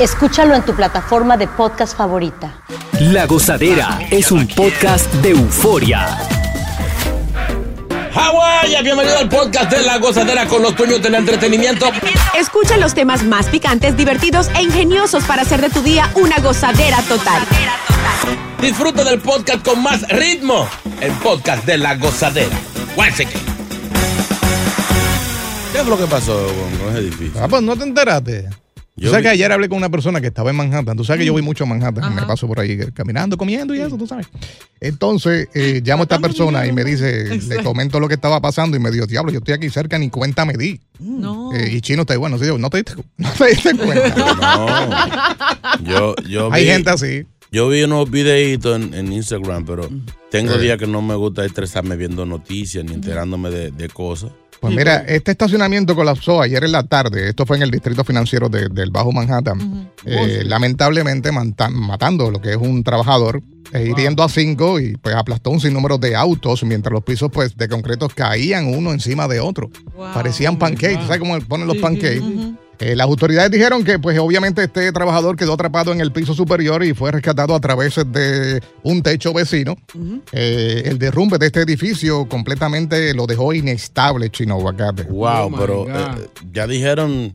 Escúchalo en tu plataforma de podcast favorita. La Gozadera es un podcast de euforia. Hawái, bienvenido al podcast de La Gozadera con los dueños del entretenimiento. Escucha los temas más picantes, divertidos e ingeniosos para hacer de tu día una gozadera total. Disfruta del podcast con más ritmo. El podcast de La Gozadera. ¿Qué es lo que pasó con ese edificio? Ah, pues no te enteraste. Tú Yo sabes vi- que ayer hablé con una persona que estaba en Manhattan. Tú sabes que yo voy mucho a Manhattan. Me paso por ahí caminando, comiendo y eso, tú sabes. Entonces, eh, llamo a esta persona y me dice, le comento lo que estaba pasando y me dijo, diablo, yo estoy aquí cerca, ni cuenta me di. No. Eh, y chino está bueno, sí, yo, no te diste, no te diste cuenta. No. Yo, yo Hay gente así. Yo vi unos videitos en, en Instagram, pero tengo días que no me gusta estresarme viendo noticias ni enterándome de, de cosas. Pues mira, este estacionamiento colapsó ayer en la tarde. Esto fue en el distrito financiero de- del Bajo Manhattan. Eh, lamentablemente matando lo que es un trabajador, e hiriendo a cinco y pues aplastó un sinnúmero de autos mientras los pisos pues de concreto caían uno encima de otro. Parecían pancakes. ¿Tú ¿Sabes cómo ponen los pancakes? Eh, las autoridades dijeron que pues obviamente este trabajador quedó atrapado en el piso superior y fue rescatado a través de un techo vecino. Eh, el derrumbe de este edificio completamente lo dejó inestable, Chino Aguacate. Wow, my pero eh, ya dijeron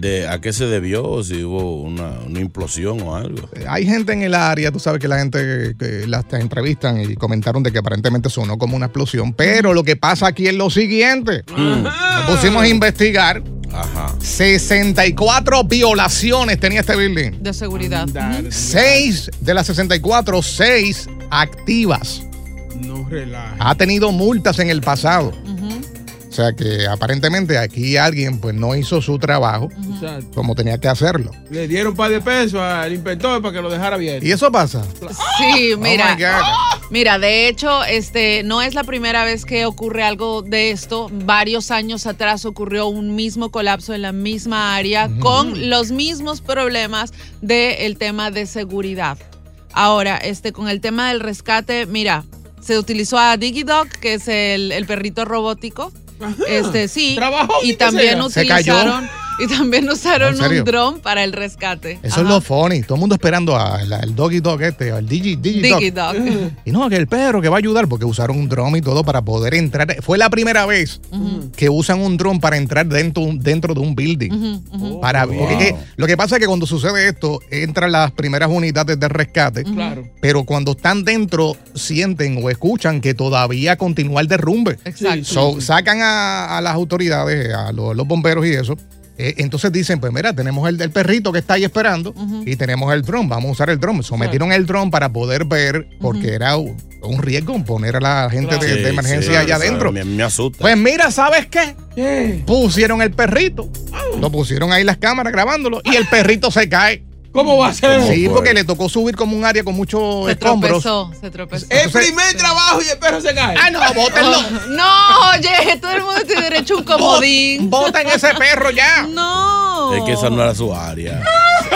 de a qué se debió, si hubo una, una implosión o algo. Hay gente en el área, tú sabes que la gente que las entrevistan y comentaron de que aparentemente sonó como una explosión, pero lo que pasa aquí es lo siguiente. Nos pusimos a investigar. Ajá. 64 violaciones tenía este building. De seguridad. Seis de las 64, seis activas. No relaja. Ha tenido multas en el pasado. Sea que aparentemente aquí alguien pues no hizo su trabajo Exacto. como tenía que hacerlo. Le dieron un par de pesos al inspector para que lo dejara bien. Y eso pasa. Sí, mira. Oh my God. Mira, de hecho, este no es la primera vez que ocurre algo de esto. Varios años atrás ocurrió un mismo colapso en la misma área con los mismos problemas del tema de seguridad. Ahora, este, con el tema del rescate, mira, se utilizó a DigiDog, que es el, el perrito robótico. Este, sí. Trabajó, y ¿qué también utilizaron, y también usaron un dron para el rescate. Eso es lo funny. Todo el mundo esperando al al doggy dog este, al digi, digi dog. DigiDog. Y no, que el perro que va a ayudar porque usaron un dron y todo para poder entrar. Fue la primera vez que usan un dron para entrar dentro, dentro de un building. Para, porque lo que pasa es que cuando sucede esto, entran las primeras unidades de rescate, Claro. pero cuando están dentro sienten o escuchan que todavía continúa el derrumbe. Exacto. So, sacan a, a las autoridades, a los, los bomberos y eso. Eh, entonces dicen, pues mira, tenemos el, el perrito que está ahí esperando y tenemos el dron, vamos a usar el dron. Sometieron el dron para poder ver, porque era un, un riesgo poner a la gente de, Sí, de emergencia sí, allá adentro. Me, me asusta. Pues mira, ¿sabes qué? ¿Qué? Pusieron el perrito, lo pusieron ahí las cámaras grabándolo y el perrito se cae. ¿Cómo va a ser? ¿Cómo Sí, porque le tocó subir como un área con muchos Se escombros. tropezó, se tropezó. El primer trabajo y el perro se cae. Ah, no, bótenlo. No, oye, todo el mundo tiene derecho a un comodín. Boten ese perro ya. No. Es que esa no era su área.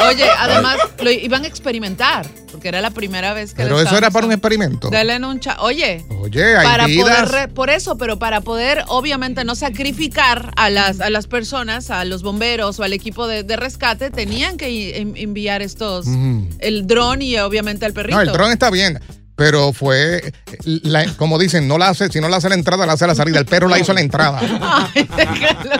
Oye, además lo iban a experimentar, porque era la primera vez que Pero eso era para un experimento. Dale en un cha- Oye, Oye, hay para poder re- por eso, pero para poder obviamente no sacrificar a las a las personas, a los bomberos o al equipo de, de rescate, tenían que enviar estos el dron y obviamente el perrito. No, el dron está bien. Pero fue, la- como dicen, no la hace, si no la hace la entrada, la hace la salida. El perro la hizo la entrada. Ay,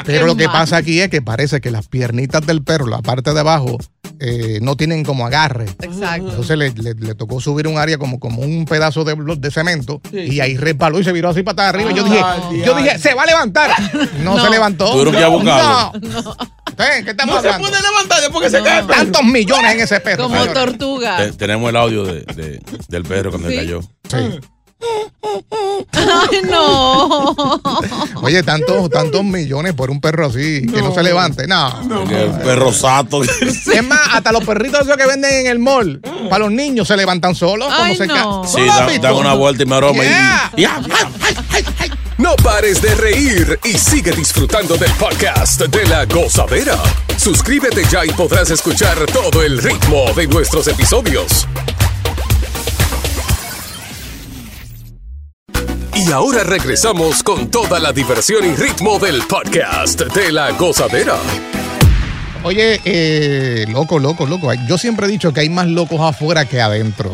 Pero lo que pasa aquí es que parece que las piernitas del perro, la parte de abajo, eh, no tienen como agarre. Exacto. Entonces le, le- le tocó subir un área como, como un pedazo de, de cemento Sí. y ahí resbaló y se viró así para arriba. Y yo Ay, dije, yo dije, se va a levantar. No, No. se levantó. Tuvieron que ir a buscarlo. No. ¿Usted, ¿Qué estamos No se hablando? puede levantar después que se cae el perro. Tantos millones en ese perro. Como tortuga. Te- tenemos el audio de, de- del perro cuando Sí. cayó. Sí. Ay, no. Oye, tantos, tantos millones por un perro así, que no se levante. No. Que el perro sato. Es más, hasta los perritos esos que venden en el mall, para los niños se levantan solos. como Ay, se no. ¿Tú Sí, dan, dan una vuelta y me aroma. y- Yeah. y-. No pares de reír y sigue disfrutando del podcast de la gozadera. Suscríbete ya y podrás escuchar todo el ritmo de nuestros episodios. Y ahora regresamos con toda la diversión y ritmo del podcast de la gozadera. Oye, eh, loco, loco, loco. Yo siempre he dicho que hay más locos afuera que adentro.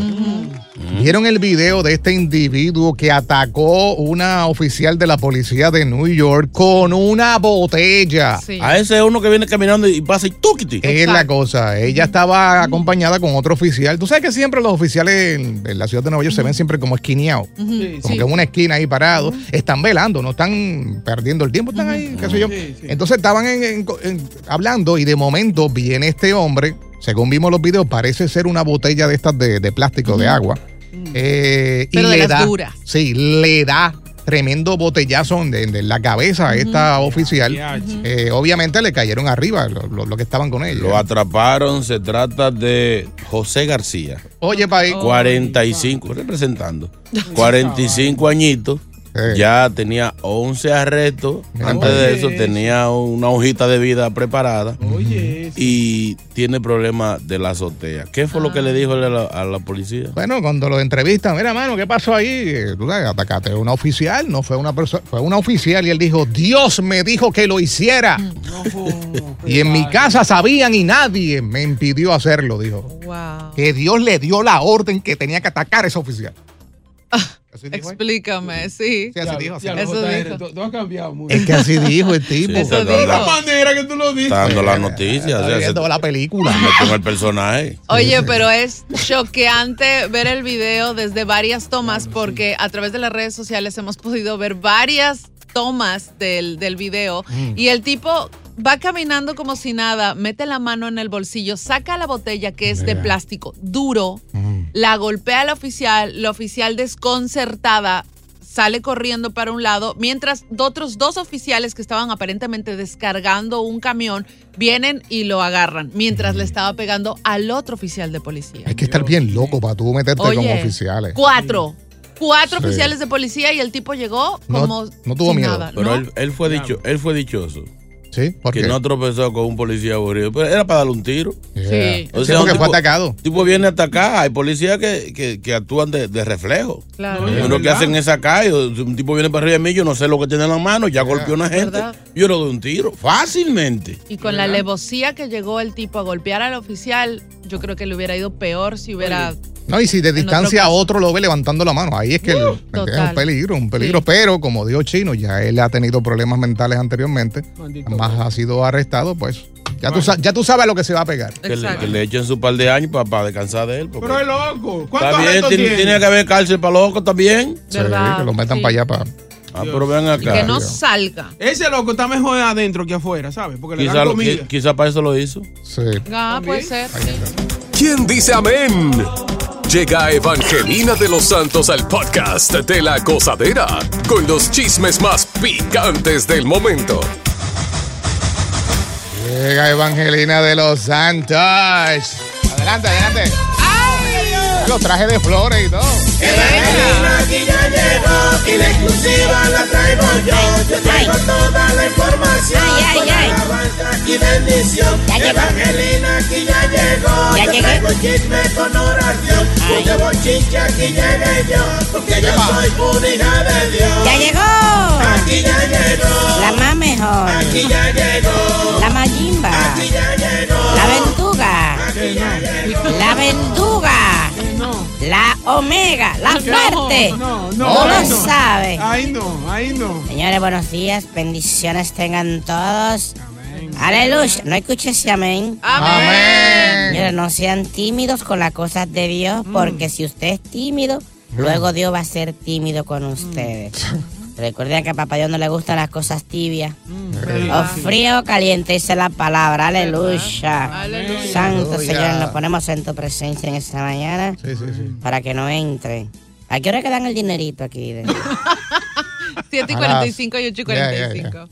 ¿Vieron el video de este individuo que atacó una oficial de la policía de New York con una botella? Sí. A ese es uno que viene caminando y pasa y tuquiti. Es la cosa. Ella estaba acompañada con otro oficial. Tú sabes que siempre los oficiales en, en la ciudad de Nueva York se ven siempre como esquineados. Sí, Como sí. que en una esquina ahí parados. Están velando, no están perdiendo el tiempo, están ahí, qué sé yo. Sí, sí. Entonces estaban en- en- en- hablando y de momento viene este hombre, según vimos los videos, parece ser una botella de estas de, de plástico, de agua. Eh, Pero y de le las da, duras. Sí, le da tremendo botellazo en, en- en la cabeza a esta oficial. Eh, obviamente le cayeron arriba los lo, lo que estaban con ella. Lo atraparon, se trata de José García, Oye, país. Oh. 45, representando, 45 añitos. Ya tenía 11 arrestos. Antes de oye, eso eso. tenía una hojita de vida preparada. Oye. Y tiene problemas de la azotea. ¿Qué fue lo que le dijo a la, a la policía? Bueno, cuando lo entrevistan, mira, mano, ¿qué pasó ahí? Eh, Tú sabes, atacaste a una oficial, no fue una persona, fue una oficial y él dijo, Dios me dijo que lo hiciera. y en mi casa sabían y nadie me impidió hacerlo, dijo. Wow. Que Dios le dio la orden que tenía que atacar a esa oficial. Así. Explícame, sí. Sí, así dijo. así Ya, dijo. Eso JR, dijo. tú, tú has cambiado mucho. Es que así dijo el tipo. Sí, Eso dijo. La manera que tú lo dices. Está dando la noticia. o Está sea, se viendo la película. en el personaje. Oye, pero es choqueante ver el video desde varias tomas porque a través de las redes sociales hemos podido ver varias tomas del, del video y el tipo va caminando como si nada, mete la mano en el bolsillo, saca la botella que es de plástico duro, la golpea al oficial, la oficial desconcertada sale corriendo para un lado, mientras otros dos oficiales que estaban aparentemente descargando un camión vienen y lo agarran, mientras le estaba pegando al otro oficial de policía. Hay que estar bien loco para tú meterte como Oye, oficiales. Cuatro. Cuatro Sí. oficiales de policía y el tipo llegó No- como no tuvo sin miedo. nada, Pero ¿no? él, él fue dicho, él fue dichoso. Sí, porque Que no tropezó con un policía aburrido. Pero era para darle un tiro. Sí. Sí, O sea, porque un fue atacado. tipo viene a atacar. Hay policías que, que, que actúan de, de reflejo. Claro. Oye, Uno que hacen esa calle, un tipo viene para arriba de mí, yo no sé lo que tiene en la mano, ya golpeó a una gente, ¿Verdad? yo le doy un tiro, fácilmente. Y con la alevosía que llegó el tipo a golpear al oficial, yo creo que le hubiera ido peor si hubiera... No, y si de otro distancia a caso. otro lo ve levantando la mano, ahí es que el- ¿me entiendes? es un peligro, un peligro. Sí. Pero como dijo Chino, ya él ha tenido problemas mentales anteriormente, Maldito más Dios. ha sido arrestado, pues ya, tú, ya tú sabes a lo que se va a pegar. Que le, que le echen su par de años para, descansar de él. Pero es loco. ¿Cuántos Está bien, tiene, tiene? tiene que haber cárcel para locos también. Sí, que lo metan Sí. para allá para. Ah, pero acá. que no salga. Ese loco está mejor adentro que afuera, ¿sabes? Porque le Quizá, dan lo- comida. qui- quizá para eso lo hizo. Sí. Ah, puede ser. sí. ¿Quién dice amén? Llega Evangelina de los Santos al podcast de la gozadera con los chismes más picantes del momento. Llega Evangelina de los Santos. Adelante, adelante. Los trajes de flores y todo. Evangelina aquí ya llegó y la exclusiva la traigo yo. Yo traigo toda la información con alabanza y bendición. Evangelina aquí ya llegó. yo traigo chisme con oración. Porque bochinche aquí llegué yo. Porque yo soy una hija de Dios. Ya llegó. Aquí ya llegó. La más mejor. Aquí ya llegó. La mayimba. Aquí ya llegó. La ventuga. La ventuga. La omega. La fuerte. No, no, No ay, lo no. sabe. Ahí no, ahí no. Señores, buenos días. Bendiciones tengan todos. Aleluya. No escuché ese amén. Amén. Señores, no sean tímidos con las cosas de Dios, porque si usted es tímido, luego Dios va a ser tímido con ustedes. Recuerden que a papá Dios no le gustan las cosas tibias. O frío o caliente, dice la palabra. Aleluya. Aleluya. Santo Aleluya. Señor, nos ponemos en tu presencia en esta mañana Sí, sí, sí. para que no entre ¿A qué hora que dan el dinerito aquí? de- 7 y 45 y 8 y 45.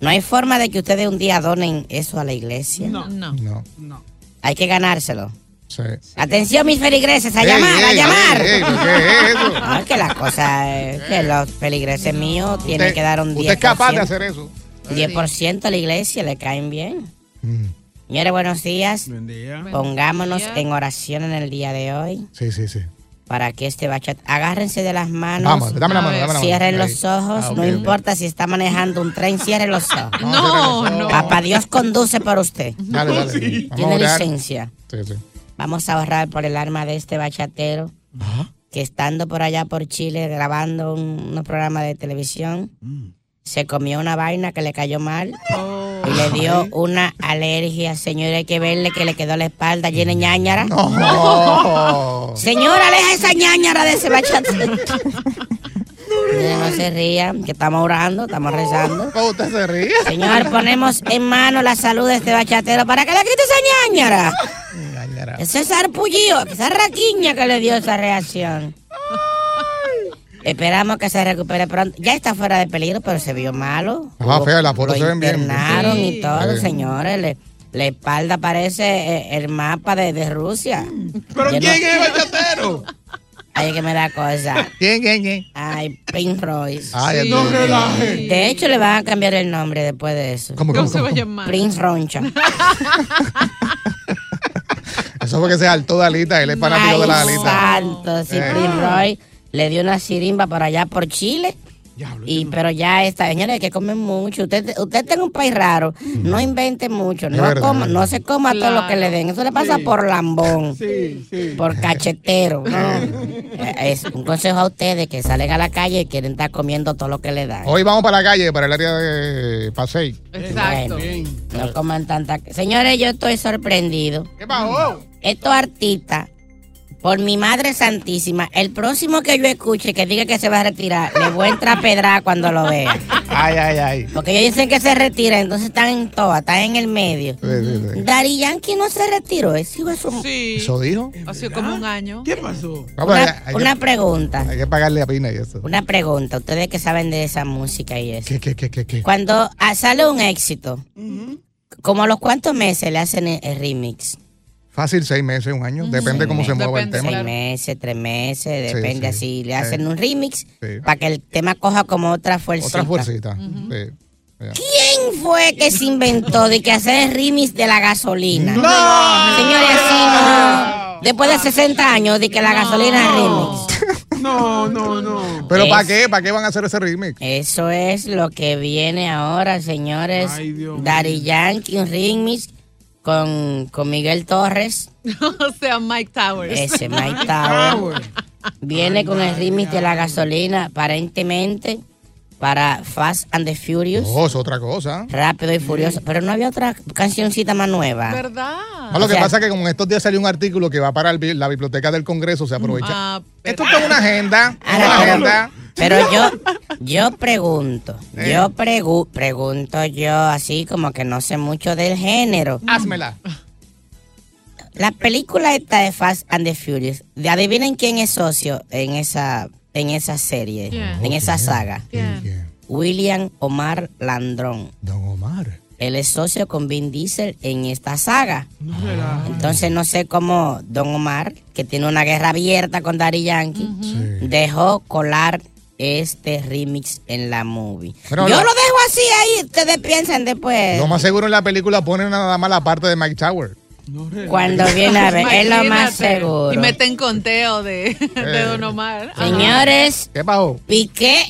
No hay forma de que ustedes un día donen eso a la iglesia. No. No. No. Hay que ganárselo. Sí. Atención, mis feligreses, a Ey, llamar, a llamar. ey, ey, ¿pero qué es eso? No, es que la cosa es que los feligreses míos tienen que dar un 10%. usted es capaz de hacer eso. 10% a la iglesia, le caen bien. Mm. Señores, buenos días. Buen día. Pongámonos Buen día. en oración en el día de hoy Sí, sí, sí. para que este bachat. Agárrense de las manos. Vamos, dame la mano, dame la mano. Cierren los ojos, Ah, no importa si está manejando un tren, cierren los ojos. No, no. Papá Dios conduce por usted. Dale, dale. Tiene licencia. Sí, sí. Vamos a ahorrar por el alma de este bachatero que estando por allá por Chile grabando un, unos programas de televisión, se comió una vaina que le cayó mal y le dio una alergia. Señor, hay que verle que le quedó la espalda llena de ñañara. No. Señor, aleja esa ñañara de ese bachatero. No se rían, que estamos orando, estamos rezando. ¿Cómo usted se ríe? Señor, ponemos en mano la salud de este bachatero para que le quite esa ñañara. Ese sarpullido, esa raquiña que le dio esa reacción. Esperamos que se recupere pronto. Ya está fuera de peligro, pero se vio malo. Ah, fea, las fotos se ven bien. internaron Sí. y todo, Sí. señores. Le- la espalda parece eh, el mapa de, de Rusia. ¿Pero Yo quién no- es el bachatero? Ay, que me da cosa. ¿Quién, quién, quién? Ay, Prince Royce. Ay, No Dios mío. relaje. De hecho, le van a cambiar el nombre después de eso. ¿Cómo, ¿Cómo cómo, se va a llamar? Prince Roncha. Eso fue que se saltó de alita. Él es fanático de la alita. santo, sí, Eh. Prince Roy le dio una sirimba por allá por Chile. Y, pero ya está, señores, que comen mucho. Usted, usted está en un país raro, no invente mucho, no, verdad, coma- es no se coma todo lo que le den. Eso le pasa Sí. por lambón, Sí, sí. por cachetero. ¿no? Eh, es un consejo a ustedes que salen a la calle y quieren estar comiendo todo lo que le dan. Hoy vamos para la calle, para el área de Pasey. Exacto. No coman tanta. Señores, yo estoy sorprendido. ¿Qué pasó? Estos artistas, por mi madre santísima, el próximo que yo escuche que diga que se va a retirar, le voy a entrar a pedrar cuando lo vea. Ay, ay, ay. Porque ellos dicen que se retira, entonces están en toa, están en el medio. Sí, sí, sí. Dari Yankee no se retiró, ese hijo es un- Sí. ¿Eso dijo? Ha sido como un año. ¿Qué pasó? Una, hay, hay una que, pregunta, hay que pagarle a Pina y eso. una pregunta. Ustedes que saben de esa música y eso. ¿Qué, qué, qué, qué, qué? Cuando ah, sale un éxito, como a los cuántos meses le hacen el, el remix? Fácil, seis meses, un año. Depende cómo se mueva el tema. Seis meses, tres meses, Sí, depende sí. así. Le Sí. hacen un remix Sí. para que el tema coja como otra fuerza. Otra fuercita. Sí. ¿Quién fue que se inventó de que hacer el remix de la gasolina? Señores, así no. Después de 60 años de que la gasolina es remix. No, no, no. ¿Pero para qué? ¿Para qué van a hacer ese remix? Eso es lo que viene ahora, señores. Ay, Dios mío. Daddy Yankee, un remix con, con Miguel Torres, o sea, Mike Towers. ese Mike Tower. bueno. Viene con el remix de la gasolina, aparentemente, para Fast and the Furious. Oh, es otra cosa. Rápido y furioso. Pero no había otra cancioncita más nueva. ¿Verdad? No, lo O que sea- pasa es que como en estos días salió un artículo que va para el la biblioteca del Congreso, se aprovecha. Ah, Esto es una agenda. Ah, una pero- agenda. Pero yo, yo pregunto, Eh. yo pregu- pregunto yo así como que no sé mucho del género. Házmela. La película esta de Fast and the Furious, ¿de adivinen quién es socio en esa, en esa serie, en esa saga? William Omar Landrón. Don Omar. Él es socio con Vin Diesel en esta saga. No. Entonces no sé cómo Don Omar, que tiene una guerra abierta con Daddy Yankee, Sí. dejó colar este remix en la movie. Pero Yo la- lo dejo así ahí, ustedes piensan después. Lo más seguro en la película ponen nada más la parte de Mike Tower. No. Cuando viene a ver, es lo más seguro. Y meten conteo de, de Eh. Don Omar. Ajá. Señores, ¿Qué pasó? Piqué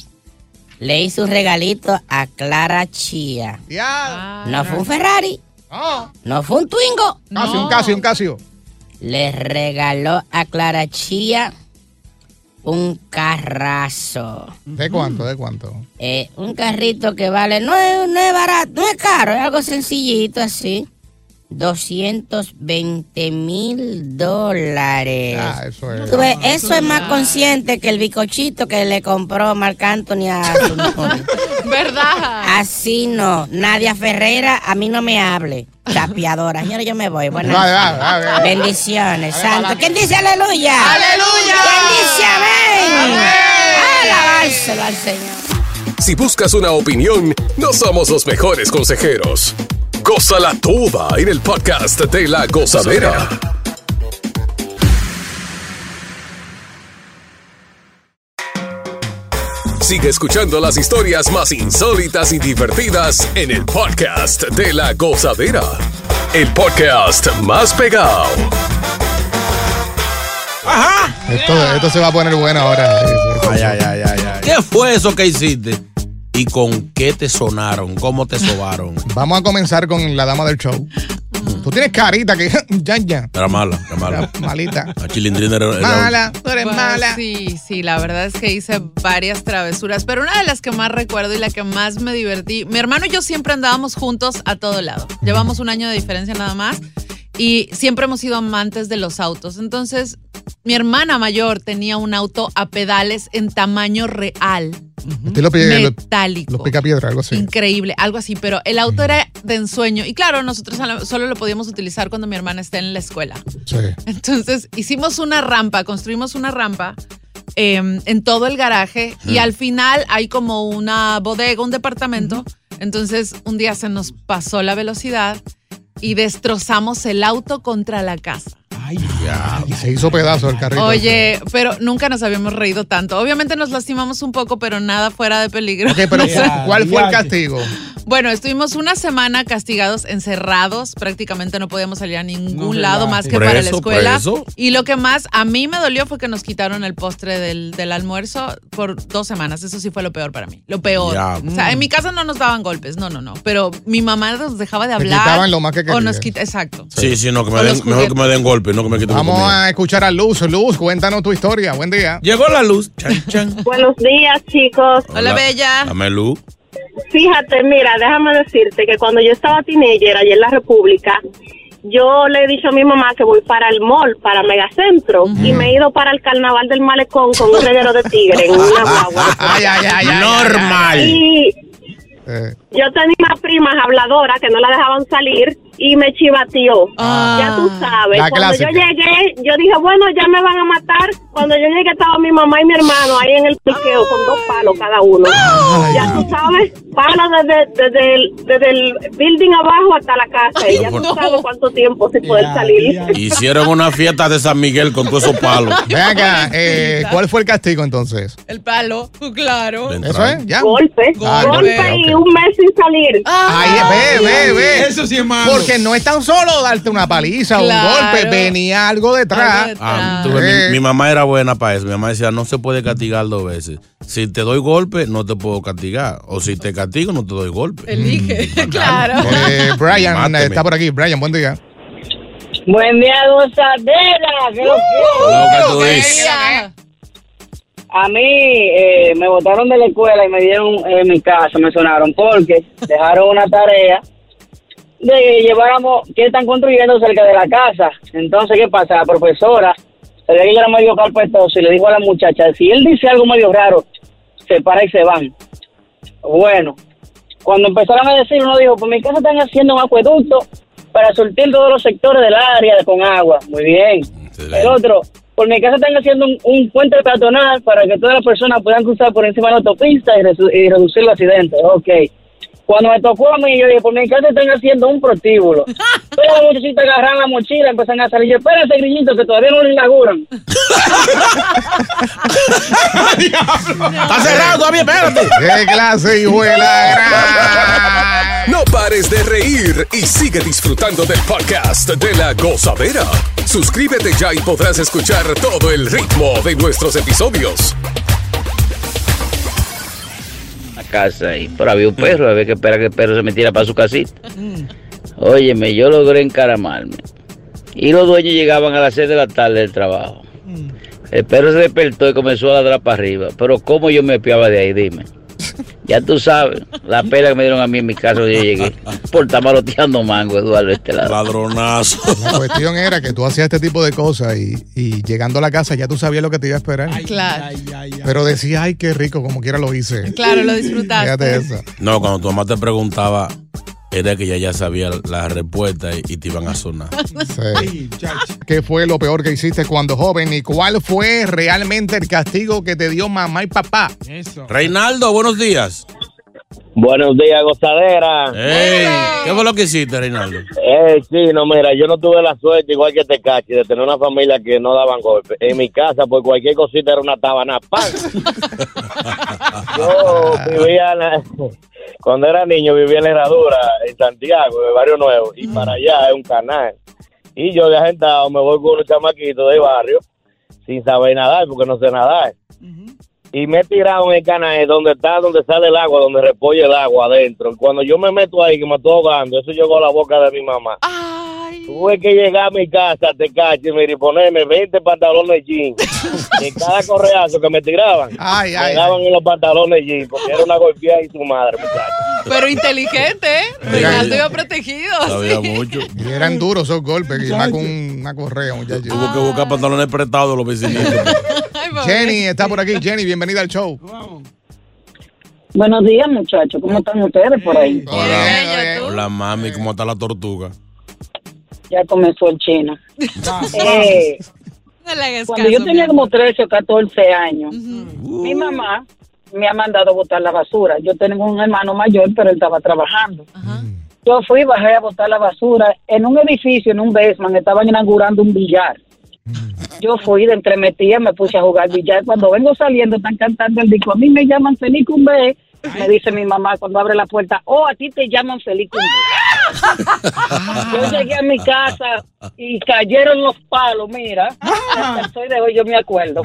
le hizo un regalito a Clara Chía. Ya. Ah, No fue un Ferrari, No. no fue un Twingo. Casio, No. un Casio, un Casio. Le regaló a Clara Chía un carrazo. ¿De cuánto? ¿De cuánto? Eh, un carrito que vale, no es, no es barato, no es caro, es algo sencillito así. 220 mil dólares. Ah, eso es. Tú ves, eso es más consciente que el bicochito que le compró Marc Anthony a su. ¿Verdad? Así no. Nadia Ferreira, a mí no me hable. Chapeadora. Señora, yo me voy. Buenas Vale, vale, vale, vale. Bendiciones. Santo. ¿Quién dice aleluya? ¡Aleluya! ¿Quién dice amén? Alabado al Señor. Si buscas una opinión, no somos los mejores consejeros. Gózala toda en el podcast de la gozadera. Sigue escuchando las historias más insólitas y divertidas en el podcast de la gozadera. El podcast más pegado. Esto, esto se va a poner bueno ahora. Ay, ay, ay, ay, ay. ¿Qué fue eso que hiciste? ¿Y con qué te sonaron? ¿Cómo te sobaron? Vamos a comenzar con la dama del show. Tú tienes carita que ya, ya. Era mala, era mala. Malita. La chilindrina era, era- Mala, tú eres Bueno, mala. Sí, sí, la verdad es que hice varias travesuras, pero una de las que más recuerdo y la que más me divertí, mi hermano y yo siempre andábamos juntos a todo lado. Llevamos un año de diferencia nada más y siempre hemos sido amantes de los autos. Entonces, mi hermana mayor tenía un auto a pedales en tamaño real, lo- metálico. los pica piedra, algo así. Increíble, algo así, pero el auto era de ensueño. Y claro, nosotros solo- lo podíamos utilizar cuando mi hermana esté en la escuela. Sí. Entonces hicimos una rampa, construimos una rampa eh, en todo el garaje y al final hay como una bodega, un departamento. Entonces un día se nos pasó la velocidad y destrozamos el auto contra la casa. Y se hizo pedazo el carrito. Oye, pero nunca nos habíamos reído tanto. Obviamente nos lastimamos un poco, pero nada fuera de peligro. Ok, pero Ya, ¿cuál fue el ya. castigo? Bueno, estuvimos una semana castigados, encerrados, prácticamente no podíamos salir a ningún No lado más que para la escuela. preso. Y lo que más a mí me dolió fue que nos quitaron el postre del, del almuerzo por dos semanas. Eso sí fue lo peor para mí. Lo peor. Ya. O sea, en mi casa no nos daban golpes, no, no, no. Pero mi mamá nos dejaba de Te hablar. quitaban lo más que O nos querían. quita, exacto. Sí, sí, no, que me den, mejor que me den golpe, no que me quiten Vamos a escuchar a Luz. Luz, cuéntanos tu historia. Buen día. Llegó la luz. Chan, chan. Buenos días, chicos. Hola, Bella. Dame luz. Fíjate, mira, déjame decirte que cuando yo estaba teenager allá en la República, yo le he dicho a mi mamá que voy para el mall, para Megacentro, y me he ido para el carnaval del malecón con un reguero de tigre en una guagua. Ay, ay, ay, ay, Normal. Y Eh, yo tenía unas primas habladoras que no la dejaban salir y me chivateó. Ah. Ya tú sabes. La Cuando clásica. yo llegué, yo dije, bueno, ya me van a matar. Cuando yo llegué estaba mi mamá y mi hermano ahí en el piqueo con dos palos cada uno. ya tú sabes, palos desde, desde, el, desde el building abajo hasta la casa. Y ya tú No. sabes cuánto tiempo sin poder Ya, salir. Hicieron una fiesta de San Miguel con todos esos palos. Ven acá, eh, ¿cuál fue el castigo entonces? El palo, claro. ¿Eso es? ¿Ya? Golpe, Ah, golpe y un mes sin salir. Ahí, ve, ve, ve. Eso sí es malo. Porque no es tan solo darte una paliza o un golpe, venía algo detrás. Algo Ah, Ah. tú Eh. mi, mi mamá era buena para eso. Mi mamá decía, no se puede castigar dos veces. Si te doy golpe, no te puedo castigar. O si te castigo, no te doy golpe. Elige, claro. Eh, Brian Máteme. eh, está por aquí. Brian, buen día. Buen día, gozadera. que lo Lo que tú Bella. dices. A mí eh, me botaron de la escuela y me dieron en mi casa, me sonaron porque dejaron una tarea de lleváramos que están construyendo cerca de la casa. Entonces, ¿qué pasa? La profesora se ella era medio carpetoso y le dijo a la muchacha, si él dice algo medio raro, se para y se van. Bueno, cuando empezaron a decir, uno dijo, pues mi casa están haciendo un acueducto para surtir todos los sectores del área con agua. Muy bien. El otro, por mi casa están haciendo un, un puente peatonal para que todas las personas puedan cruzar por encima de la autopista y, y reducir los accidentes. Ok. Cuando me tocó a mí, yo dije, por mi casa están haciendo un prostíbulo. Pero los muchachitos agarran la mochila, empiezan a salir. Yo, espérense, grillito, que todavía no lo inauguran. Está cerrado todavía, espérate. ¡Qué clase, hijuela! gran! No pares de reír y sigue disfrutando del podcast de la gozadera. Suscríbete ya y podrás escuchar todo el ritmo de nuestros episodios. Casa y pero había un perro, había que esperar que el perro se metiera para su casita. Óyeme, yo logré encaramarme. Y los dueños llegaban a las 6 de la tarde del trabajo. El perro se despertó y comenzó a ladrar para arriba. Pero ¿cómo yo me espiaba de ahí? Dime. Ya tú sabes, la pela que me dieron a mí en mi casa cuando yo llegué. Por estar maloteando mango, Eduardo, este lado. Ladronazo. La cuestión era que tú hacías este tipo de cosas y, y llegando a la casa ya tú sabías lo que te iba a esperar. Claro. Ay, ay, ay. Pero decías, ay, qué rico, como quiera lo hice. Claro, lo disfrutaste. Fíjate eso. No, cuando tu mamá te preguntaba, Era que ya ya sabía la respuesta y, y te iban a sonar. Sí. ¿Qué fue lo peor que hiciste cuando joven y cuál fue realmente el castigo que te dio mamá y papá? Reinaldo, buenos días. Buenos días, gozadera. Ey, ¿Qué fue lo que hiciste, Reinaldo? Eh, sí, no, mira, yo no tuve la suerte, igual que te cachi, de tener una familia que no daban golpes. En mi casa, pues cualquier cosita era una tabana. ¡Pam! yo vivía, en la- cuando era niño, vivía en la Herradura, en Santiago, en el Barrio Nuevo, y para allá es un canal. Y yo de agentado me voy con unos chamaquitos del barrio, sin saber nadar, porque no sé nadar. Y me he tirado en el canal donde está, donde sale el agua, donde repolla el agua adentro. Cuando yo me meto ahí, que me estoy ahogando, eso llegó a la boca de mi mamá. Tuve que llegar a mi casa, te cache, mire, y ponerme 20 pantalones jeans. Y cada correazo que me tiraban, Ay, me ay, daban en los pantalones jeans, porque era una golpeada y su madre, muchacho. Pero inteligente, ¿eh? Reinaldo iba protegido. Sabía sí. mucho. Y eran duros esos golpes, y más con una correa, muchachos. Tuvo que buscar pantalones prestados de los vecinitos. Jenny está por aquí. Jenny, bienvenida al show. Buenos días, muchachos. ¿Cómo están ustedes por ahí? Hola, hola mami, ¿cómo está la tortuga? Ya comenzó el chino. Eh, No le hagas cuando yo tenía como amor. 13 o 14 años, mi mamá me ha mandado a botar la basura. Yo tengo un hermano mayor, pero él estaba trabajando. Yo fui, bajé a botar la basura en un edificio, en un basement, estaban inaugurando un billar. Yo fui de entremetida, me puse a jugar billar. Cuando vengo saliendo, están cantando el disco. A mí me llaman Feliz Cumbe. Me dice mi mamá cuando abre la puerta, oh, a ti te llaman Feliz Cumbe. Yo llegué a mi casa y cayeron los palos, mira. Hasta el sol de hoy yo me acuerdo.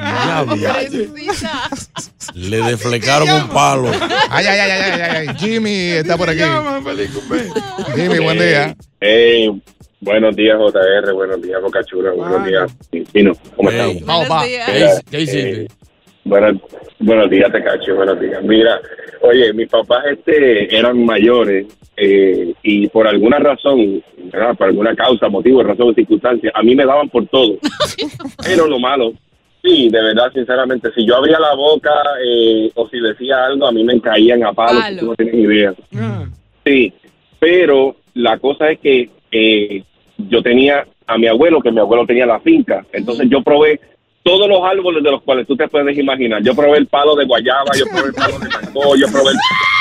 Le deflecaron un palo. Ay, ay, ay, ay, ay, ay. Jimmy está por aquí. Jimmy, buen día. Hey, buenos días, JR. Buenos días, Boca Chula. Buenos días, Pino. ¿Cómo? Vamos, va. Mira, ¿Qué hiciste? Buenos, buenos días, te cacho. Buenos días. Mira, oye, mis papás este, eran mayores eh, y por alguna razón, ¿verdad? por alguna causa, motivo, razón o circunstancia, a mí me daban por todo. Pero lo malo, sí, de verdad, sinceramente, si yo abría la boca eh, o si decía algo, a mí me caían a palos, Palo. tú no tienes idea. Sí, pero la cosa es que eh, yo tenía a mi abuelo, que mi abuelo tenía la finca, entonces yo probé todos los árboles de los cuales tú te puedes imaginar. Yo probé el palo de guayaba, yo probé el palo de mango, yo probé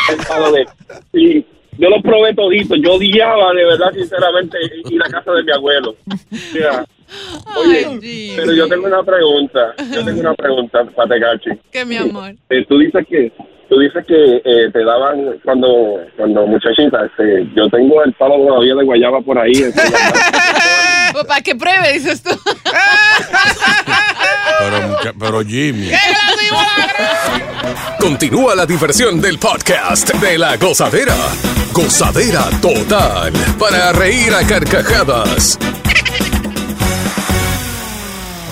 el, palo de... Sí, yo los probé toditos, yo odiaba de verdad, sinceramente, ir a casa de mi abuelo. O sea, oye, pero yo tengo una pregunta, yo tengo una pregunta, Patecachi. Que mi amor. Eh, tú dices que tú dices que eh, te daban cuando cuando muchachita este, yo tengo el palo todavía de guayaba por ahí este, Pues para que pruebe, dices tú. Pero, Jimmy. Continúa la diversión del podcast de la gozadera. Gozadera total. Para reír a carcajadas.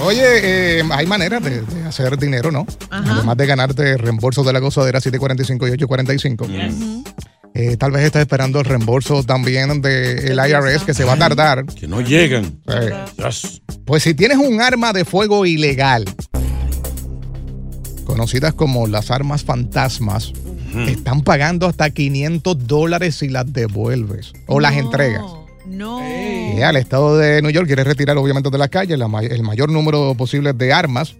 Oye, eh, hay maneras de, de hacer dinero, ¿no? Además de ganarte reembolso de la gozadera 745 y 845. Eh, tal vez estás esperando el reembolso también del IRS que se va a tardar. Que no llegan. Eh, pues si tienes un arma de fuego ilegal, conocidas como las armas fantasmas, están pagando hasta 500 dólares si las devuelves o las entregas. No. Y al estado de New York quiere retirar obviamente de las calles la el mayor número posible de armas.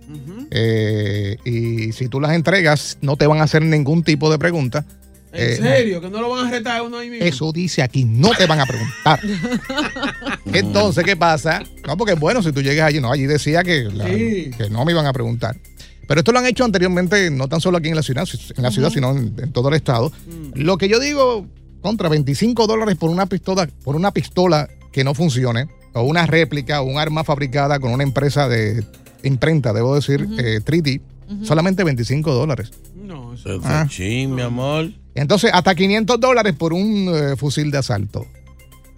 Eh, y si tú las entregas, no te van a hacer ningún tipo de pregunta. ¿En Eh, serio? ¿Que no lo van a retar uno ahí mismo? Eso dice aquí, no te van a preguntar. Entonces, ¿qué pasa? No, porque bueno, si tú llegas allí, no, allí decía que, la- Sí. que no me iban a preguntar. Pero esto lo han hecho anteriormente, no tan solo aquí en la ciudad, en la ciudad, sino en, en todo el estado. Lo que yo digo, contra 25 dólares por una pistola, por una pistola que no funcione, o una réplica, o un arma fabricada con una empresa de imprenta, debo decir, eh, 3D, solamente 25 dólares. No, Eso Ah. es chin, mi amor. Entonces, hasta 500 dólares por un eh, fusil de asalto.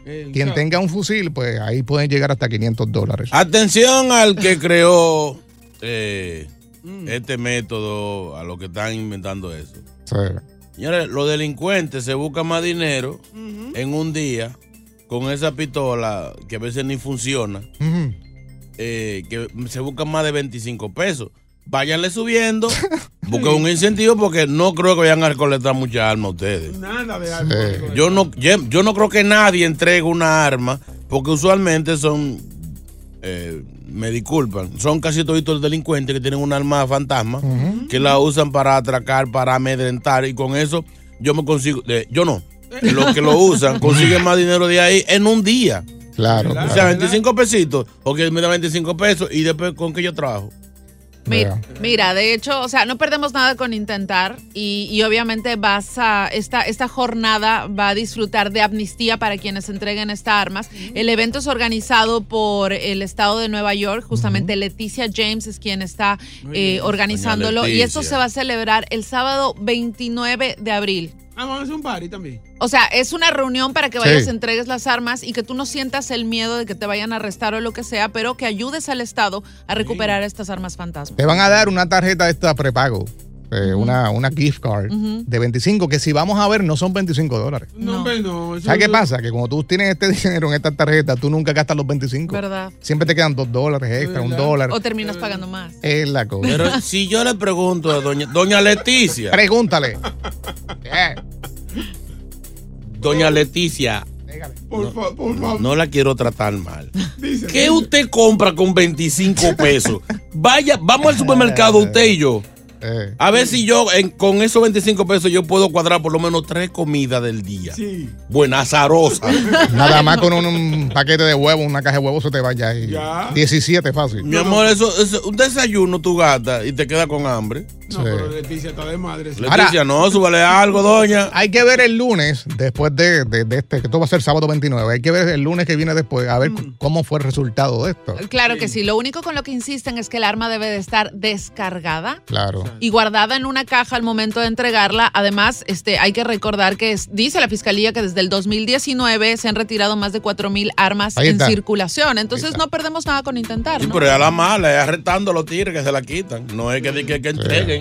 El Quien chavo. tenga un fusil, pues ahí pueden llegar hasta 500 dólares. Atención al que creó eh, este método, a lo que están inventando eso. Sí. Señores, los delincuentes se buscan más dinero en un día con esa pistola que a veces ni funciona, eh, que se buscan más de 25 pesos. Váyanle subiendo es un incentivo porque no creo que vayan a recolectar muchas armas ustedes. Nada de algo. Yo no, yo yo no creo que nadie entregue una arma porque usualmente son, eh, me disculpan, son casi todos los delincuentes que tienen un arma fantasma que la usan para atracar, para amedrentar y con eso yo me consigo, eh, yo no, los que lo usan consiguen más dinero de ahí en un día. Claro. O sea, 25 pesitos, porque me da 25 pesos y después con qué yo trabajo. Mira, mira, de hecho, o sea, no perdemos nada con intentar y, y obviamente vas a, esta, esta jornada va a disfrutar de amnistía para quienes entreguen estas armas. El evento es organizado por el estado de Nueva York, justamente Leticia James es quien está eh, organizándolo. Y esto se va a celebrar el sábado 29 de abril. Ah, vamos a hacer un party también. O sea, es una reunión para que vayas, Sí. entregues las armas y que tú no sientas el miedo de que te vayan a arrestar o lo que sea, pero que ayudes al Estado a recuperar estas armas fantasmas. Te van a dar una tarjeta esta prepago, eh, una, una gift card de 25, que si vamos a ver no son 25 dólares. No, hombre, no. eso- ¿Sabes qué pasa? Que cuando tú tienes este dinero en esta tarjeta, tú nunca gastas los 25. ¿Verdad? Siempre te quedan 2 dólares extra, un dólar. O terminas pagando más. Es la cosa. Pero si yo le pregunto a doña, doña Leticia. Pregúntale. Eh, Doña Leticia. Por fa- por favor. No la quiero tratar mal. Dice, ¿Qué usted compra con 25 pesos? Vaya, vamos al supermercado usted y yo. Eh. A ver si yo en- con esos 25 pesos yo puedo cuadrar por lo menos tres comidas del día. Sí. Buena azarosa. Nada más con un, un paquete de huevos, una caja de huevos se te vaya ahí. Ya. 17 fácil. Mi amor, eso, eso- un desayuno tú gastas y te queda con hambre. No, pero Leticia está de madre. sí. Leticia, no, súbale algo, doña. Hay que ver el lunes, después de, de- de este, que esto va a ser sábado 29, hay que ver el lunes que viene después, a ver Mm. cómo fue el resultado de esto. Claro que sí, lo único con lo que insisten es que el arma debe de estar descargada Claro. y guardada en una caja al momento de entregarla. Además, este, hay que recordar que es- dice la fiscalía que desde el 2019 se han retirado más de 4 mil armas Ahí en está. circulación. Entonces no perdemos nada con intentar. Sí, ¿no? pero es a la mala, es arrestando a los tigres que se la quitan. No es que, que, que entreguen.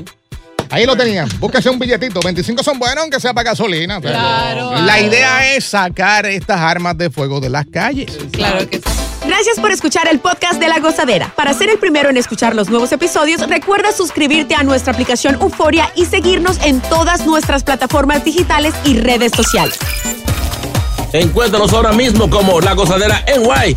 Ahí lo tenían. Búsquese un billetito. 25 son buenos, aunque sea para gasolina. pero Claro. La idea es sacar estas armas de fuego de las calles. Claro que sí. Gracias por escuchar el podcast de La Gozadera. Para ser el primero en escuchar los nuevos episodios, recuerda suscribirte a nuestra aplicación Euforia y seguirnos en todas nuestras plataformas digitales y redes sociales. Encuéntranos ahora mismo como La Gozadera en Guay.